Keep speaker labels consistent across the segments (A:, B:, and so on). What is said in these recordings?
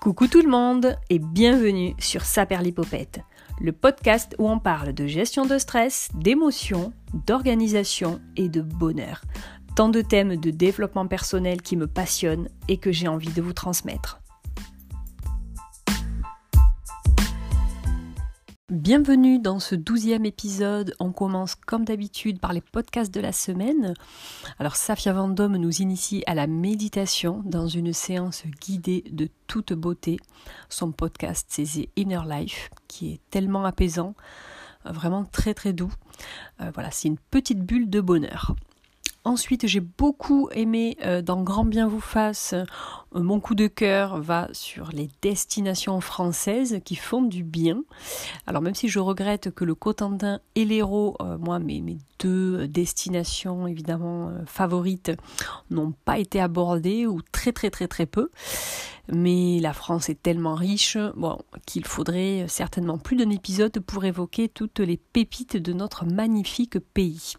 A: Coucou tout le monde et bienvenue sur Saperlipopette, le podcast où on parle de gestion de stress, d'émotions, d'organisation et de bonheur. Tant de thèmes de développement personnel qui me passionnent et que j'ai envie de vous transmettre. Bienvenue dans ce douzième épisode. On commence comme d'habitude par les podcasts de la semaine. Alors Safia Vendôme nous initie à la méditation dans une séance guidée de toute beauté. Son podcast c'est Inner Life qui est tellement apaisant, vraiment très très doux. Euh, voilà, c'est une petite bulle de bonheur. Ensuite, j'ai beaucoup aimé euh, dans Grand Bien vous fasse. Euh, mon coup de cœur va sur les destinations françaises qui font du bien. Alors même si je regrette que le Cotentin et l'Hérault, euh, moi mes, deux destinations évidemment favorites, n'ont pas été abordées ou très très très très peu. Mais la France est tellement riche qu'il faudrait certainement plus d'un épisode pour évoquer toutes les pépites de notre magnifique pays.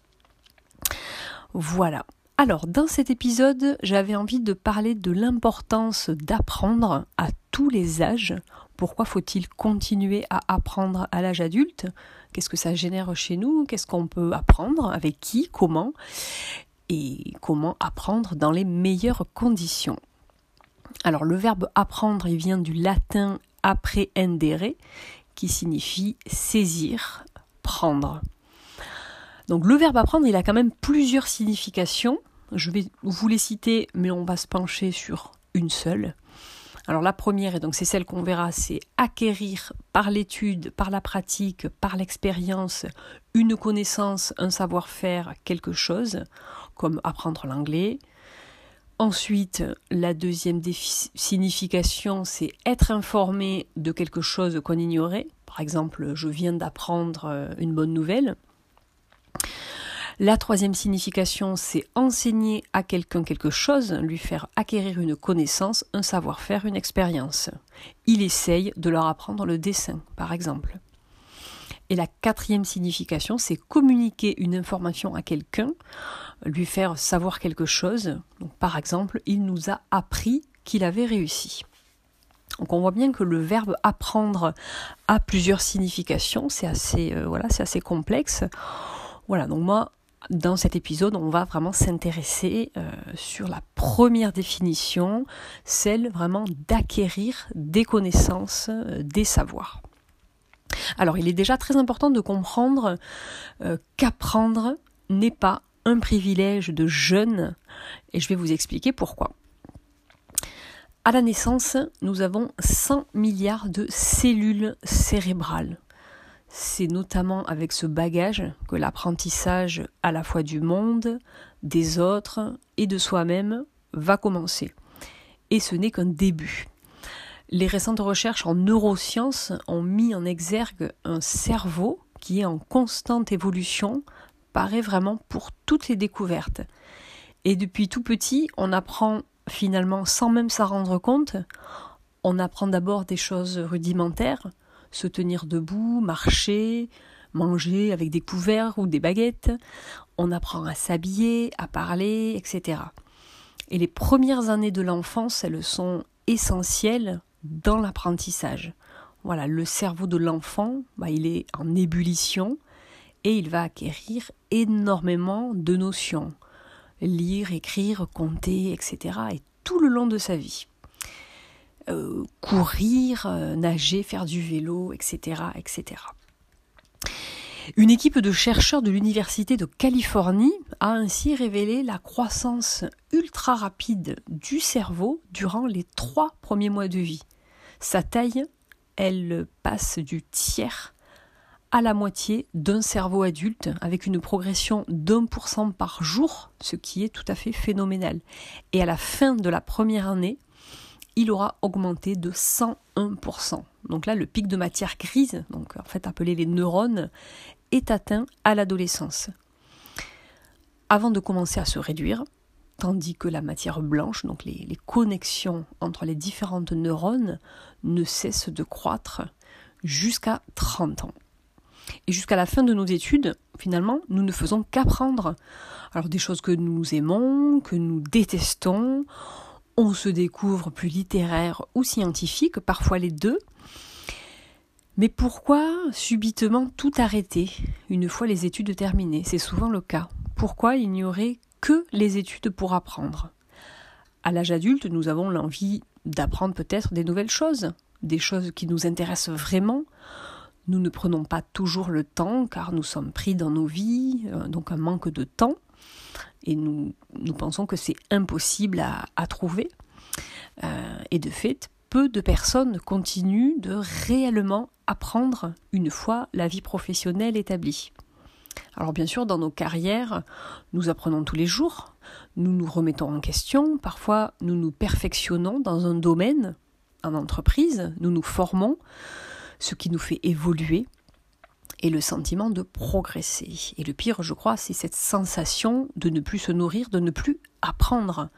A: Voilà. Alors, dans cet épisode, j'avais envie de parler de l'importance d'apprendre à tous les âges. Pourquoi faut-il continuer à apprendre à l'âge adulte? Qu'est-ce que ça génère chez nous? Qu'est-ce qu'on peut apprendre? Avec qui? Comment? Et comment apprendre dans les meilleures conditions? Alors, le verbe apprendre, il vient du latin apprehendere, qui signifie saisir, prendre. Donc le verbe apprendre, il a quand même plusieurs significations. Je vais vous les citer, mais on va se pencher sur une seule. Alors la première, et donc c'est celle qu'on verra, c'est acquérir par l'étude, par la pratique, par l'expérience, une connaissance, un savoir-faire, quelque chose, comme apprendre l'anglais. Ensuite, la deuxième signification, c'est être informé de quelque chose qu'on ignorait. Par exemple, je viens d'apprendre euh, une bonne nouvelle. La troisième signification, c'est enseigner à quelqu'un quelque chose, lui faire acquérir une connaissance, un savoir-faire, une expérience. Il essaye de leur apprendre le dessin, par exemple. Et la quatrième signification, c'est communiquer une information à quelqu'un, lui faire savoir quelque chose. par exemple, il nous a appris qu'il avait réussi. Donc on voit bien que le verbe apprendre a plusieurs significations, c'est assez, euh, assez complexe. Voilà, donc moi, dans cet épisode, on va vraiment s'intéresser euh, sur la première définition, celle vraiment d'acquérir des connaissances, euh, des savoirs. Alors, il est déjà très important de comprendre euh, qu'apprendre n'est pas un privilège de jeunes, et je vais vous expliquer pourquoi. À la naissance, nous avons 100 milliards de cellules cérébrales. C'est notamment avec ce bagage que l'apprentissage à la fois du monde, des autres et de soi-même va commencer. Et ce n'est qu'un début. Les récentes recherches en neurosciences ont mis en exergue un cerveau qui est en constante évolution, paraît vraiment pour toutes les découvertes. Et depuis tout petit, on apprend finalement sans même s'en rendre compte. On apprend d'abord des choses rudimentaires, se tenir debout, marcher, manger avec des couverts ou des baguettes. On apprend à s'habiller, à parler, etc. Et les premières années de l'enfance, elles sont essentielles dans l'apprentissage. Voilà, le cerveau de l'enfant, bah, il est en ébullition et il va acquérir énormément de notions. Lire, écrire, compter, etc. et tout le long de sa vie. Euh, courir, euh, nager, faire du vélo, etc., etc. Une équipe de chercheurs de l'Université de Californie a ainsi révélé la croissance ultra rapide du cerveau durant les trois premiers mois de vie. Sa taille, elle passe du tiers à la moitié d'un cerveau adulte avec une progression d'un pour cent par jour, ce qui est tout à fait phénoménal. Et à la fin de la première année, il aura augmenté de 101%. Donc là, le pic de matière grise, donc en fait appelé les neurones, est atteint à l'adolescence. Avant de commencer à se réduire, tandis que la matière blanche, donc les, connexions entre les différentes neurones, ne cessent de croître jusqu'à 30 ans. Et jusqu'à la fin de nos études, finalement, nous ne faisons qu'apprendre. Alors des choses que nous aimons, que nous détestons, on se découvre plus littéraire ou scientifique, parfois les deux. Mais pourquoi subitement tout arrêter une fois les études terminées? C'est souvent le cas. Pourquoi il n'y aurait que les études pour apprendre? À l'âge adulte, nous avons l'envie d'apprendre peut-être des nouvelles choses, des choses qui nous intéressent vraiment. Nous ne prenons pas toujours le temps car nous sommes pris dans nos vies, euh, donc un manque de temps. Et nous, pensons que c'est impossible à, à trouver. Euh, et de fait, peu de personnes continuent de réellement apprendre une fois la vie professionnelle établie. Alors bien sûr, dans nos carrières, nous apprenons tous les jours, nous nous remettons en question, parfois nous nous perfectionnons dans un domaine, en entreprise, nous nous formons, ce qui nous fait évoluer, et le sentiment de progresser. Et le pire, je crois, c'est cette sensation de ne plus se nourrir, de ne plus apprendre.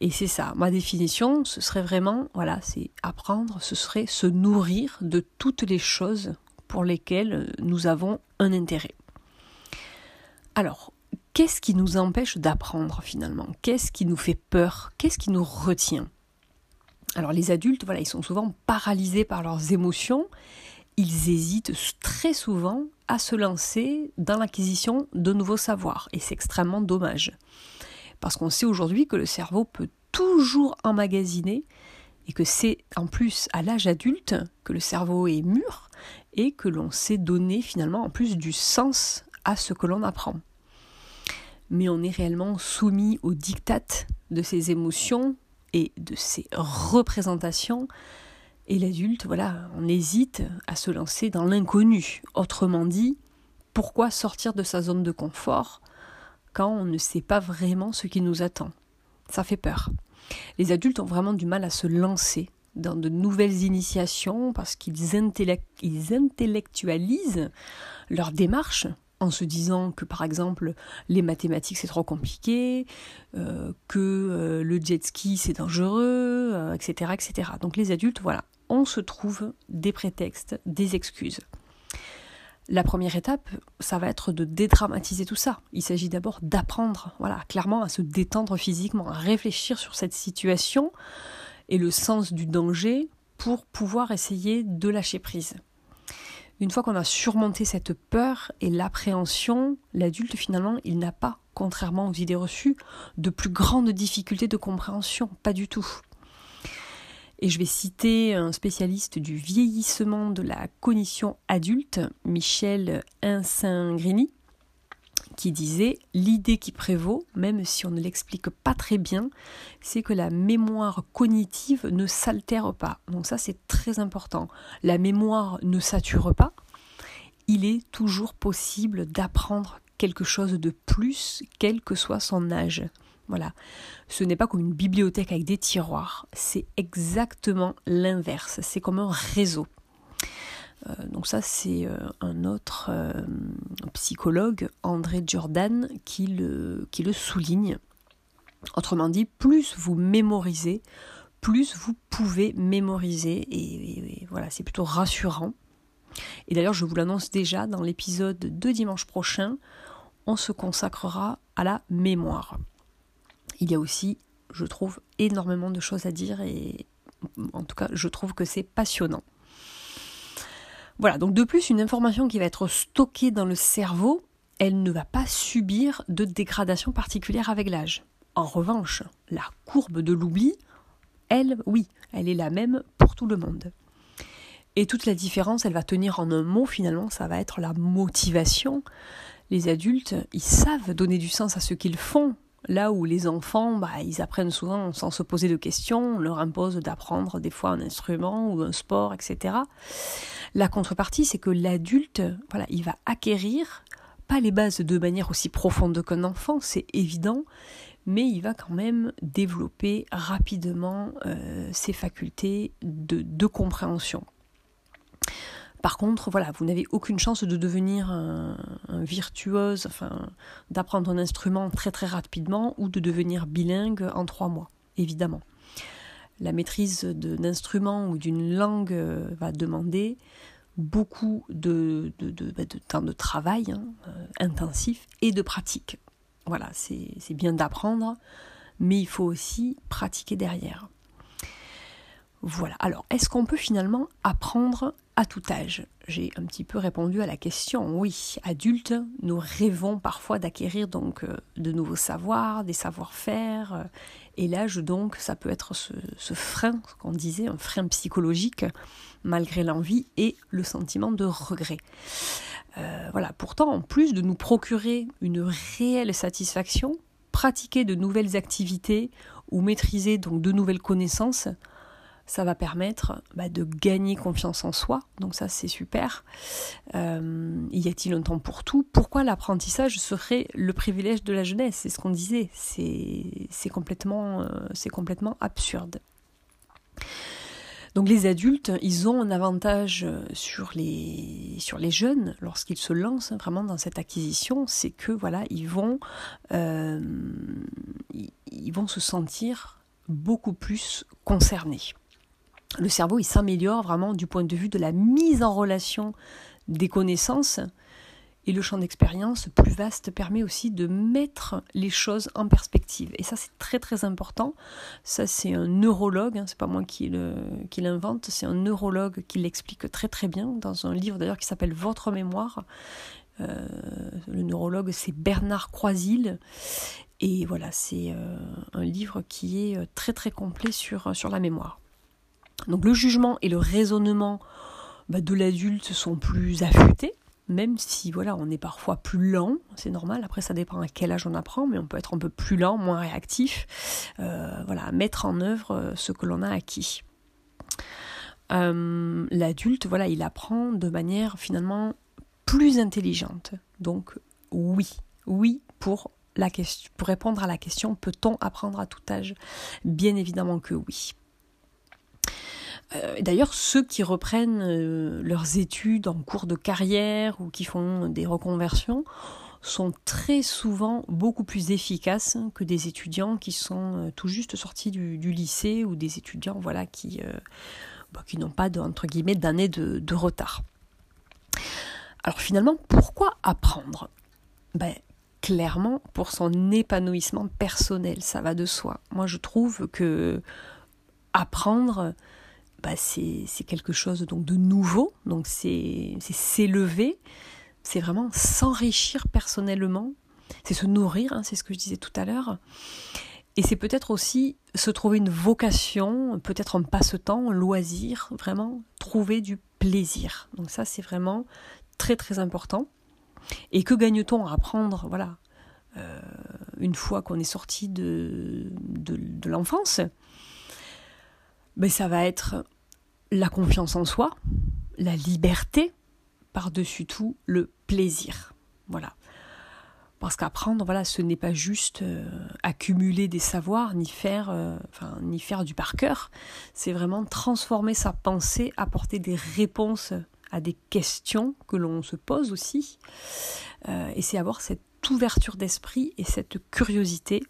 A: Et c'est ça, ma définition, ce serait vraiment, voilà, c'est apprendre, ce serait se nourrir de toutes les choses pour lesquelles nous avons un intérêt. Alors, qu'est-ce qui nous empêche d'apprendre finalement? Qu'est-ce qui nous fait peur? Qu'est-ce qui nous retient? Alors les adultes, voilà, ils sont souvent paralysés par leurs émotions, ils hésitent très souvent à se lancer dans l'acquisition de nouveaux savoirs, et c'est extrêmement dommage. Parce qu'on sait aujourd'hui que le cerveau peut toujours emmagasiner et que c'est en plus à l'âge adulte que le cerveau est mûr et que l'on sait donner finalement en plus du sens à ce que l'on apprend. Mais on est réellement soumis aux dictates de ses émotions et de ses représentations. Et l'adulte, voilà, on hésite à se lancer dans l'inconnu. Autrement dit, pourquoi sortir de sa zone de confort quand on ne sait pas vraiment ce qui nous attend? Ça fait peur. Les adultes ont vraiment du mal à se lancer dans de nouvelles initiations parce qu'ils intellectualisent leur démarche en se disant que par exemple les mathématiques c'est trop compliqué, euh, que euh, le jet ski c'est dangereux, etc., euh, etc. Donc les adultes, voilà, on se trouve des prétextes, des excuses. La première étape, ça va être de dédramatiser tout ça. Il s'agit d'abord d'apprendre, voilà, clairement à se détendre physiquement, à réfléchir sur cette situation et le sens du danger pour pouvoir essayer de lâcher prise. Une fois qu'on a surmonté cette peur et l'appréhension, l'adulte finalement, il n'a pas, contrairement aux idées reçues, de plus grandes difficultés de compréhension, pas du tout. Et je vais citer un spécialiste du vieillissement de la cognition adulte, Michel Insingrini, qui disait L'idée qui prévaut, même si on ne l'explique pas très bien, c'est que la mémoire cognitive ne s'altère pas. Donc, ça, c'est très important. La mémoire ne sature pas. Il est toujours possible d'apprendre quelque chose de plus, quel que soit son âge. Voilà. Ce n'est pas comme une bibliothèque avec des tiroirs, c'est exactement l'inverse. C'est comme un réseau. Euh, donc ça, c'est euh, un autre euh, psychologue, André Jordan, qui le, qui le souligne. Autrement dit, plus vous mémorisez, plus vous pouvez mémoriser. et voilà, c'est plutôt rassurant. Et d'ailleurs, je vous l'annonce déjà, dans l'épisode de dimanche prochain, on se consacrera à la mémoire il y a aussi, je trouve, énormément de choses à dire et en tout cas, je trouve que c'est passionnant. Voilà, donc de plus, une information qui va être stockée dans le cerveau, elle ne va pas subir de dégradation particulière avec l'âge. En revanche, la courbe de l'oubli, elle, oui, elle est la même pour tout le monde. Et toute la différence, elle va tenir en un mot finalement, ça va être la motivation. Les adultes, ils savent donner du sens à ce qu'ils font, Là où les enfants, bah, apprennent souvent sans se poser de questions, on leur impose d'apprendre des fois un instrument ou un sport, etc. La contrepartie, c'est que l'adulte, voilà, il va acquérir pas les bases de manière aussi profonde qu'un enfant, c'est évident, mais il va quand même développer rapidement euh, ses facultés de compréhension. Par contre, voilà, vous n'avez aucune chance de devenir un, virtuose, enfin, d'apprendre un instrument très très rapidement ou de devenir bilingue en trois mois, évidemment. La maîtrise d'un instrument ou d'une langue euh, va demander beaucoup de, bah, temps de travail hein, euh, intensif et de pratique. Voilà, c'est bien d'apprendre, mais il faut aussi pratiquer derrière. Voilà. Alors, est-ce qu'on peut finalement apprendre à tout âge J'ai un petit peu répondu à la question. Oui, adultes, nous rêvons parfois d'acquérir donc euh, de nouveaux savoirs, des savoir-faire. Euh, et l'âge, donc, ça peut être ce, frein, ce qu'on disait, un frein psychologique, malgré l'envie et le sentiment de regret. Euh, voilà. Pourtant, en plus de nous procurer une réelle satisfaction, pratiquer de nouvelles activités ou maîtriser donc de nouvelles connaissances, ça va permettre bah, de gagner confiance en soi. Donc ça, c'est super. Euh, y a-t-il un temps pour tout? Pourquoi l'apprentissage serait le privilège de la jeunesse? C'est ce qu'on disait. C'est complètement, euh, absurde. Donc les adultes, ils ont un avantage sur les, jeunes lorsqu'ils se lancent vraiment dans cette acquisition, c'est que voilà, ils vont, euh, ils vont se sentir beaucoup plus concernés le cerveau il s'améliore vraiment du point de vue de la mise en relation des connaissances et le champ d'expérience plus vaste permet aussi de mettre les choses en perspective. Et ça, c'est très très important. Ça, c'est un neurologue, hein, c'est pas moi qui, l'invente, c'est un neurologue qui l'explique très très bien dans un livre d'ailleurs qui s'appelle Votre mémoire. Euh, le neurologue, c'est Bernard Croisil. Et voilà, c'est euh, un livre qui est très très complet sur, sur la mémoire. Donc le jugement et le raisonnement bah, de l'adulte sont plus affûtés, même si voilà, on est parfois plus lent, c'est normal. Après, ça dépend à quel âge on apprend, mais on peut être un peu plus lent, moins réactif, euh, voilà, mettre en œuvre euh, ce que l'on a acquis. Euh, l'adulte, voilà, il apprend de manière finalement plus intelligente. Donc oui, oui pour répondre à la question, peut-on apprendre à tout âge? Bien évidemment que oui. Euh, d'ailleurs, ceux qui reprennent euh, leurs études en cours de carrière ou qui font des reconversions sont très souvent beaucoup plus efficaces que des étudiants qui sont euh, tout juste sortis du, lycée ou des étudiants bah, qui n'ont pas d'années de, de, retard. Alors finalement, pourquoi apprendre? Ben, Clairement, pour son épanouissement personnel, ça va de soi. Moi, je trouve que apprendre, bah, c'est quelque chose donc de nouveau, donc c'est s'élever, c'est vraiment s'enrichir personnellement, c'est se nourrir, hein, c'est ce que je disais tout à l'heure. Et c'est peut-être aussi se trouver une vocation, peut-être un passe-temps, un loisir, vraiment trouver du plaisir. Donc ça, c'est vraiment très très important. Et que gagne-t-on à apprendre, voilà, euh, une fois qu'on est sorti de, de, l'enfance? Ben, Ça va être la confiance en soi, la liberté, par-dessus tout le plaisir. Voilà. Parce qu'apprendre, voilà, ce n'est pas juste euh, accumuler des savoirs, ni faire, euh, enfin, ni faire du par cœur. C'est vraiment transformer sa pensée, apporter des réponses à des questions que l'on se pose aussi. Euh, et c'est avoir cette ouverture d'esprit et cette curiosité.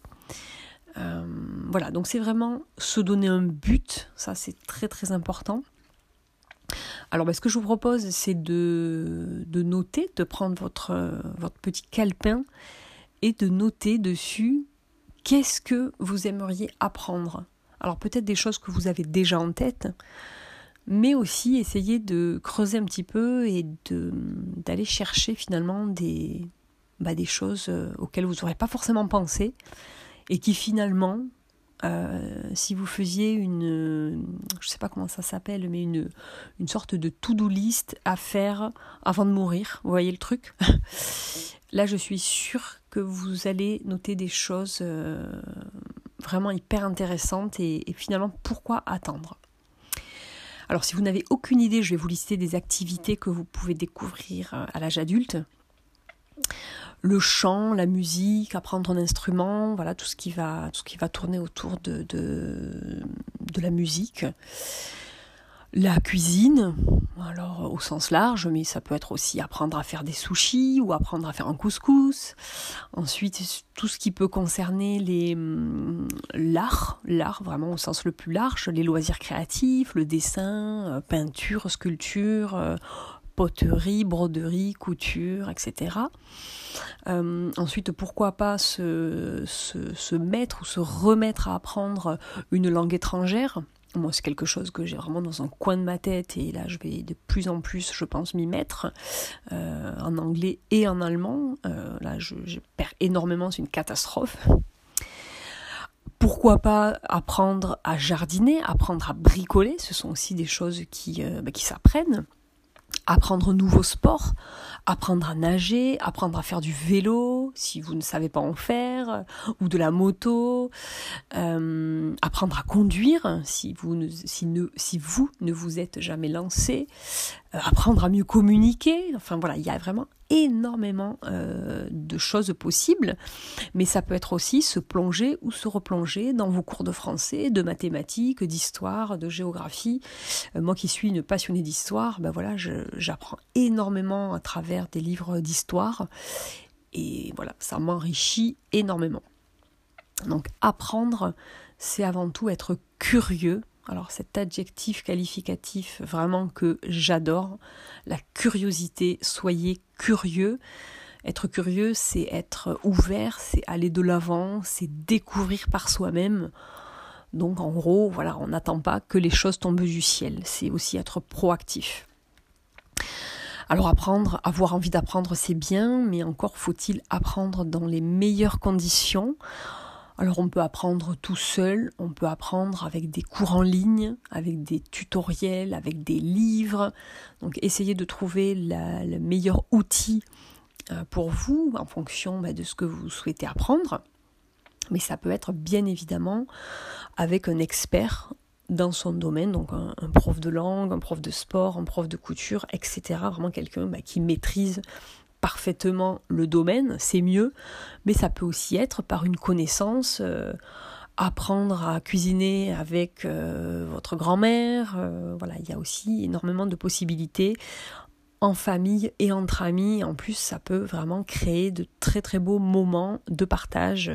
A: voilà, donc c'est vraiment se donner un but, ça c'est très très important. Alors, bah, ce que je vous propose, c'est de, noter, de prendre votre, votre petit calepin et de noter dessus qu'est-ce que vous aimeriez apprendre. Alors, peut-être des choses que vous avez déjà en tête, mais aussi essayer de creuser un petit peu et d'aller chercher finalement des, bah, des choses euh, auxquelles vous n'aurez pas forcément pensé et qui finalement euh, si vous faisiez une, je sais pas comment ça s'appelle, mais une, sorte de to-do list à faire avant de mourir, vous voyez le truc? Là, je suis sûre que vous allez noter des choses euh, vraiment hyper intéressantes et, finalement, pourquoi attendre? Alors si vous n'avez aucune idée, je vais vous lister des activités que vous pouvez découvrir euh, à l'âge adulte le chant, la musique, apprendre un instrument, voilà tout ce qui va, tout ce qui va tourner autour de, de, la musique. La cuisine, alors au sens large, mais ça peut être aussi apprendre à faire des sushis ou apprendre à faire un couscous. Ensuite, tout ce qui peut concerner les hum, l'art, l'art vraiment au sens le plus large, les loisirs créatifs, le dessin, euh, peinture, sculpture, euh, poterie, broderie, couture, etc. Euh, ensuite, pourquoi pas se, mettre ou se remettre à apprendre une langue étrangère? Moi, c'est quelque chose que j'ai vraiment dans un coin de ma tête et là, je vais de plus en plus, je pense, m'y mettre euh, en anglais et en allemand. Euh, là, je, perds énormément, c'est une catastrophe. Pourquoi pas apprendre à jardiner, apprendre à bricoler, ce sont aussi des choses qui, bah, qui s'apprennent apprendre un nouveau sport, apprendre à nager, apprendre à faire du vélo si vous ne savez pas en faire, ou de la moto, euh, apprendre à conduire si vous ne, si, ne, si vous ne vous êtes jamais lancé, euh, apprendre à mieux communiquer. Enfin voilà, il y a vraiment énormément euh, de choses possibles, mais ça peut être aussi se plonger ou se replonger dans vos cours de français, de mathématiques, d'histoire, de géographie. Euh, moi qui suis une passionnée d'histoire, ben voilà, j'apprends énormément à travers des livres d'histoire, et voilà, ça m'enrichit énormément. Donc apprendre, c'est avant tout être curieux alors cet adjectif qualificatif vraiment que j'adore, la curiosité, soyez curieux. Être curieux, c'est être ouvert, c'est aller de l'avant, c'est découvrir par soi-même. Donc en gros, voilà, on n'attend pas que les choses tombent du ciel, c'est aussi être proactif. Alors apprendre, avoir envie d'apprendre, c'est bien, mais encore faut-il apprendre dans les meilleures conditions. Alors on peut apprendre tout seul, on peut apprendre avec des cours en ligne, avec des tutoriels, avec des livres. Donc essayez de trouver le meilleur outil euh, pour vous en fonction bah, de ce que vous souhaitez apprendre. Mais ça peut être bien évidemment avec un expert dans son domaine, donc un, prof de langue, un prof de sport, un prof de couture, etc. Vraiment quelqu'un bah, qui maîtrise parfaitement le domaine, c'est mieux, mais ça peut aussi être par une connaissance, euh, apprendre à cuisiner avec euh, votre grand-mère, euh, voilà, il y a aussi énormément de possibilités en famille et entre amis, en plus ça peut vraiment créer de très très beaux moments de partage.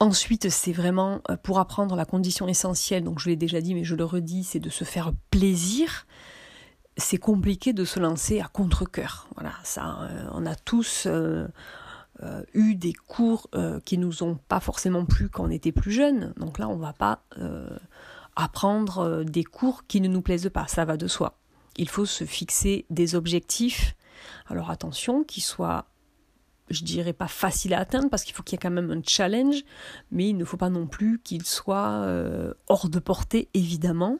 A: Ensuite, c'est vraiment pour apprendre la condition essentielle, donc je l'ai déjà dit mais je le redis, c'est de se faire plaisir c'est compliqué de se lancer à contre-coeur. Voilà, ça, euh, on a tous euh, euh, eu des cours qui nous ont pas forcément plu quand on était plus jeune. Donc là, on va pas apprendre des cours qui ne nous plaisent pas. Ça va de soi. Il faut se fixer des objectifs. Alors attention, qu'ils soient je dirais pas faciles à atteindre parce qu'il faut qu'il y ait quand même un challenge, mais il ne faut pas non plus qu'il soit hors de portée, évidemment.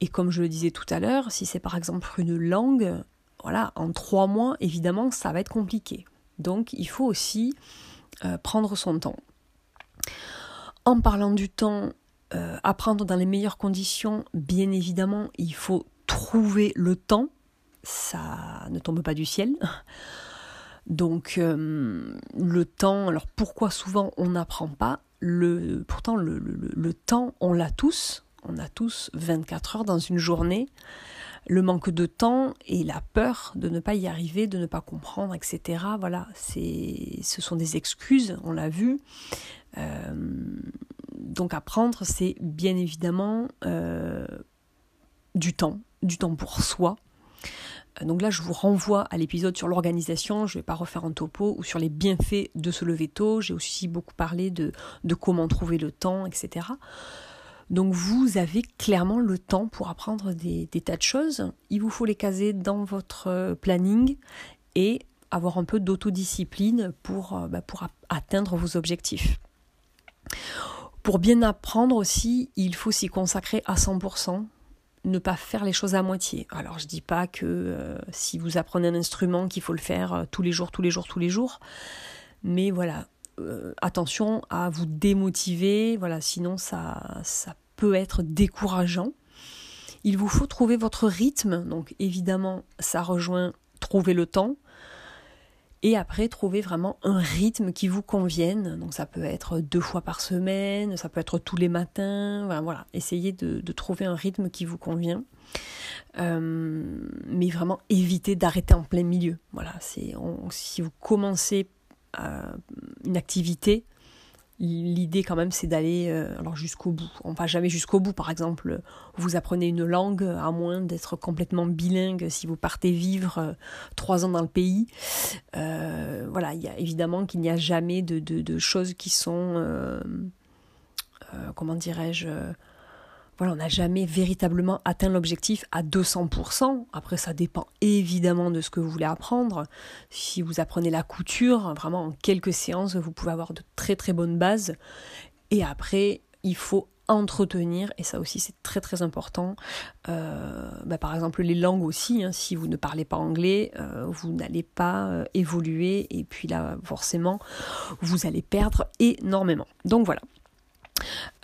A: Et comme je le disais tout à l'heure, si c'est par exemple une langue, voilà, en trois mois, évidemment, ça va être compliqué. Donc il faut aussi euh, prendre son temps. En parlant du temps, euh, apprendre dans les meilleures conditions, bien évidemment, il faut trouver le temps. Ça ne tombe pas du ciel. Donc euh, le temps, alors pourquoi souvent on n'apprend pas le, Pourtant le temps, on l'a tous, on a tous 24 heures dans une journée. Le manque de temps et la peur de ne pas y arriver, de ne pas comprendre, etc. Voilà, ce sont des excuses, on l'a vu. Euh, donc apprendre, c'est bien évidemment euh, du temps, du temps pour soi. Donc là, je vous renvoie à l'épisode sur l'organisation. Je ne vais pas refaire un topo ou sur les bienfaits de se lever tôt. J'ai aussi beaucoup parlé de, comment trouver le temps, etc. Donc vous avez clairement le temps pour apprendre des, tas de choses. Il vous faut les caser dans votre euh, planning et avoir un peu d'autodiscipline pour, euh, bah, pour atteindre vos objectifs. Pour bien apprendre aussi, il faut s'y consacrer à 100%, ne pas faire les choses à moitié. Alors je dis pas que euh, si vous apprenez un instrument qu'il faut le faire tous les jours, tous les jours, tous les jours, mais voilà, attention à vous démotiver, voilà, sinon ça, ça peut être décourageant. Il vous faut trouver votre rythme, donc évidemment ça rejoint trouver le temps, et après trouver vraiment un rythme qui vous convienne. Donc ça peut être deux fois par semaine, ça peut être tous les matins, voilà, essayez de, trouver un rythme qui vous convient. Euh, mais vraiment évitez d'arrêter en plein milieu. Voilà, c'est si vous commencez euh, une activité, l'idée quand même c'est d'aller euh, alors jusqu'au bout. On va jamais jusqu'au bout. Par exemple, vous apprenez une langue à moins d'être complètement bilingue si vous partez vivre euh, trois ans dans le pays. Euh, voilà, il y a évidemment qu'il n'y a jamais de, choses qui sont comment dirais-je voilà, on n'a jamais véritablement atteint l'objectif à 200%. Après, ça dépend évidemment de ce que vous voulez apprendre. Si vous apprenez la couture, vraiment en quelques séances, vous pouvez avoir de très très bonnes bases. Et après, il faut entretenir, et ça aussi c'est très très important. Euh, bah, par exemple les langues aussi, hein. si vous ne parlez pas anglais, euh, vous n'allez pas euh, évoluer, et puis là forcément vous allez perdre énormément. Donc voilà,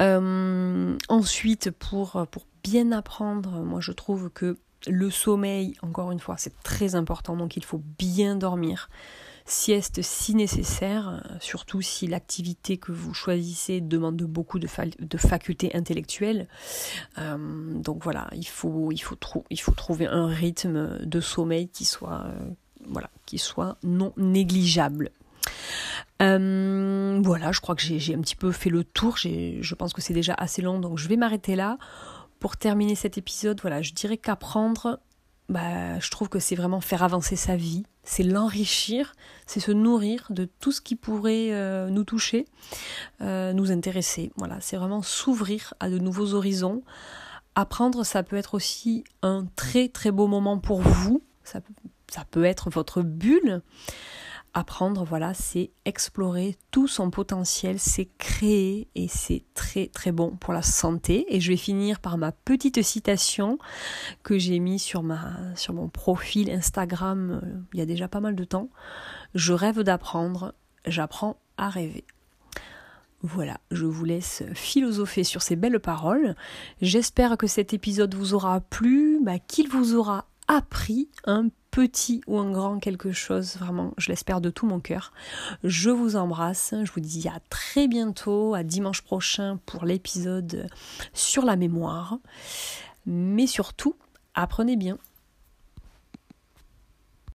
A: euh, ensuite, pour, bien apprendre, moi je trouve que le sommeil, encore une fois, c'est très important, donc il faut bien dormir. Sieste si nécessaire, surtout si l'activité que vous choisissez demande beaucoup de, facultés intellectuelles. Euh, donc voilà, il faut, trouver un rythme de sommeil qui soit, euh, voilà, qui soit non négligeable. Euh, voilà, je crois que j'ai un petit peu fait le tour. Je pense que c'est déjà assez long, donc je vais m'arrêter là. Pour terminer cet épisode, voilà, je dirais qu'apprendre, bah, je trouve que c'est vraiment faire avancer sa vie, c'est l'enrichir, c'est se nourrir de tout ce qui pourrait euh, nous toucher, euh, nous intéresser. Voilà, c'est vraiment s'ouvrir à de nouveaux horizons. Apprendre, ça peut être aussi un très très beau moment pour vous. Ça, ça peut être votre bulle. Apprendre, voilà, c'est explorer tout son potentiel, c'est créer et c'est très très bon pour la santé. Et je vais finir par ma petite citation que j'ai mis sur, ma, sur mon profil Instagram euh, il y a déjà pas mal de temps. Je rêve d'apprendre, j'apprends à rêver. Voilà, je vous laisse philosopher sur ces belles paroles. J'espère que cet épisode vous aura plu, bah, qu'il vous aura appris un petit ou un grand quelque chose, vraiment, je l'espère de tout mon cœur. Je vous embrasse, je vous dis à très bientôt, à dimanche prochain pour l'épisode sur la mémoire. Mais surtout, apprenez bien.